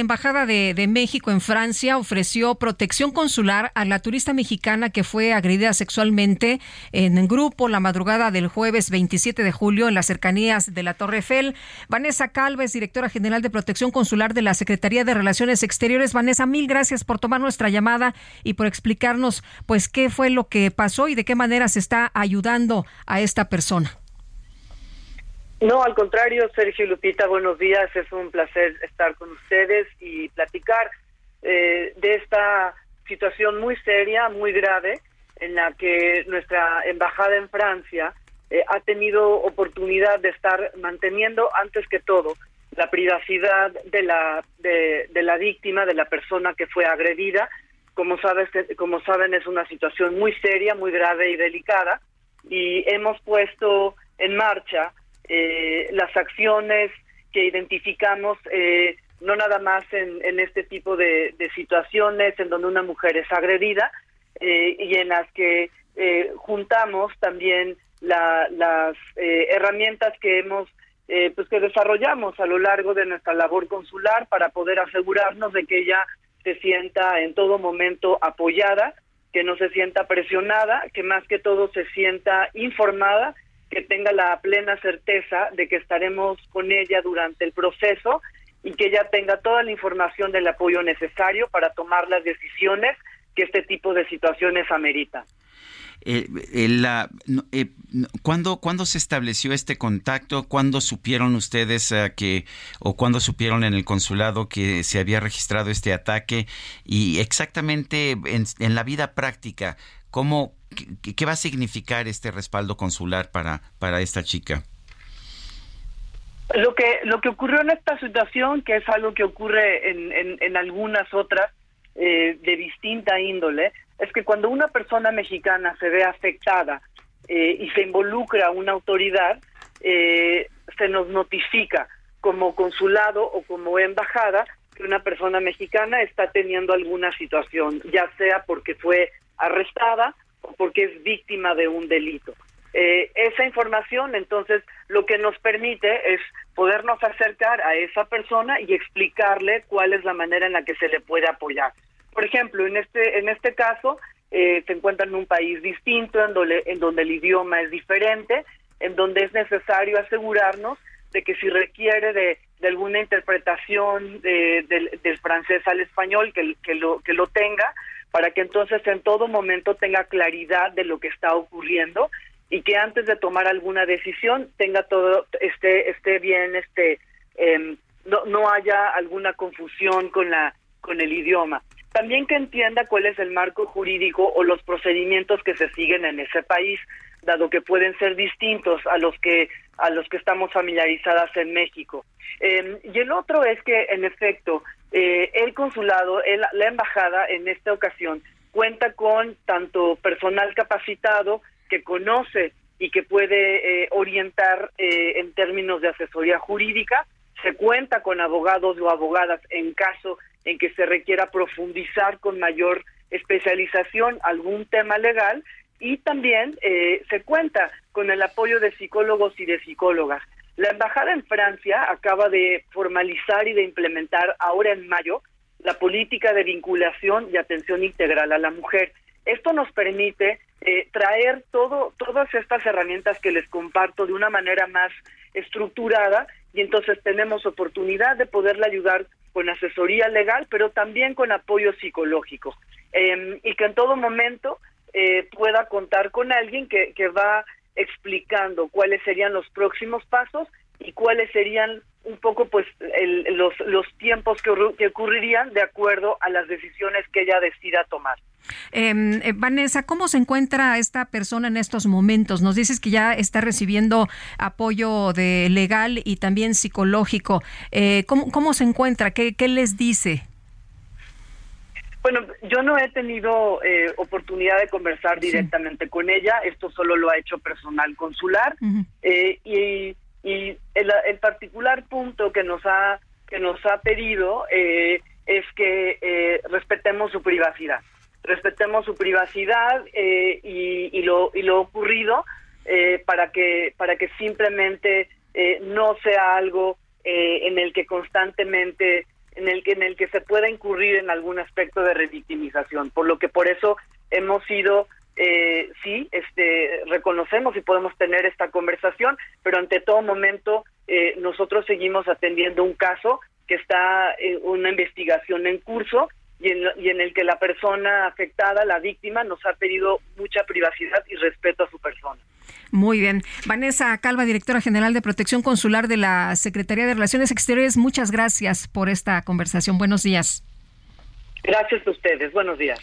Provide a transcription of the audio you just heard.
La Embajada de, México en Francia ofreció protección consular a la turista mexicana que fue agredida sexualmente en grupo la madrugada del jueves 27 de julio en las cercanías de la Torre Eiffel. Vanessa Calves, directora general de protección consular de la Secretaría de Relaciones Exteriores. Vanessa, mil gracias por tomar nuestra llamada y por explicarnos pues qué fue lo que pasó y de qué manera se está ayudando a esta persona. No, al contrario, Sergio Lupita, buenos días. Es un placer estar con ustedes y platicar eh, de esta situación muy seria, muy grave, en la que nuestra embajada en Francia eh, ha tenido oportunidad de estar manteniendo, antes que todo, la privacidad de la de, de la víctima, de la persona que fue agredida. Como sabes, como saben, es una situación muy seria, muy grave y delicada, y hemos puesto en marcha eh, las acciones que identificamos, eh, no nada más en, en este tipo de, situaciones en donde una mujer es agredida eh, y en las que eh, juntamos también la, las eh, herramientas que hemos pues que desarrollamos a lo largo de nuestra labor consular para poder asegurarnos de que ella se sienta en todo momento apoyada, que no se sienta presionada, que más que todo se sienta informada que tenga la plena certeza de que estaremos con ella durante el proceso y que ella tenga toda la información del apoyo necesario para tomar las decisiones que este tipo de situaciones amerita. Eh, eh, eh, ¿cuándo, ¿Cuándo se estableció este contacto? ¿Cuándo supieron ustedes que, o cuándo supieron en el consulado que se había registrado este ataque? Y exactamente en, en la vida práctica, ¿cómo, ¿Qué, ¿Qué, va a significar este respaldo consular para, para esta chica? Lo que, lo que ocurrió en esta situación, que es algo que ocurre en, en, en algunas otras eh, de distinta índole, es que cuando una persona mexicana se ve afectada eh, y se involucra una autoridad, eh, se nos notifica como consulado o como embajada que una persona mexicana está teniendo alguna situación, ya sea porque fue arrestada porque es víctima de un delito. Eh, esa información, entonces, lo que nos permite es podernos acercar a esa persona y explicarle cuál es la manera en la que se le puede apoyar. Por ejemplo, en este en este caso eh, se encuentra en un país distinto, en donde, en donde el idioma es diferente, en donde es necesario asegurarnos de que si requiere de, de alguna interpretación de, del, del francés al español, que, que, lo, que lo tenga, para que entonces en todo momento tenga claridad de lo que está ocurriendo y que antes de tomar alguna decisión tenga todo esté esté bien este eh, no no haya alguna confusión con la con el idioma. También que entienda cuál es el marco jurídico o los procedimientos que se siguen en ese país dado que pueden ser distintos a los que a los que estamos familiarizadas en México. Eh, y el otro es que en efecto eh, el consulado, el, la embajada en esta ocasión cuenta con tanto personal capacitado que conoce y que puede eh, orientar eh, en términos de asesoría jurídica, se cuenta con abogados o abogadas en caso en que se requiera profundizar con mayor especialización algún tema legal y también eh, se cuenta con el apoyo de psicólogos y de psicólogas. La embajada en Francia acaba de formalizar y de implementar ahora en mayo la política de vinculación y atención integral a la mujer. Esto nos permite eh, traer todo, todas estas herramientas que les comparto de una manera más estructurada y entonces tenemos oportunidad de poderle ayudar con asesoría legal, pero también con apoyo psicológico eh, y que en todo momento eh, pueda contar con alguien que, que va explicando cuáles serían los próximos pasos y cuáles serían un poco pues los, los tiempos que, que, ocurrirían de acuerdo a las decisiones que ella decida tomar. Em, eh, Vanessa, ¿cómo se encuentra esta persona en estos momentos? Nos dices que ya está recibiendo apoyo de legal y también psicológico. Eh, ¿cómo, ¿cómo, se encuentra? ¿Qué, ¿Qué, les dice? Bueno, yo no he tenido eh, oportunidad de conversar directamente con ella, esto solo lo ha hecho personal consular eh, y, y el, el, particular punto que nos ha que nos ha pedido eh, es que respetemos su privacidad, respetemos su privacidad y, y, lo y lo ocurrido para que para que simplemente no sea algo en el que constantemente en el que en el que se pueda incurrir en algún aspecto de revictimización, por lo que por eso hemos sido eh, sí, este, reconocemos y podemos tener esta conversación, pero ante todo momento eh, nosotros seguimos atendiendo un caso que está en una investigación en curso y en, y en el que la persona afectada, la víctima, nos ha pedido mucha privacidad y respeto a su persona. Muy bien. Vanessa Calva, directora general de Protección Consular de la Secretaría de Relaciones Exteriores, muchas gracias por esta conversación. Buenos días. Gracias a ustedes. Buenos días.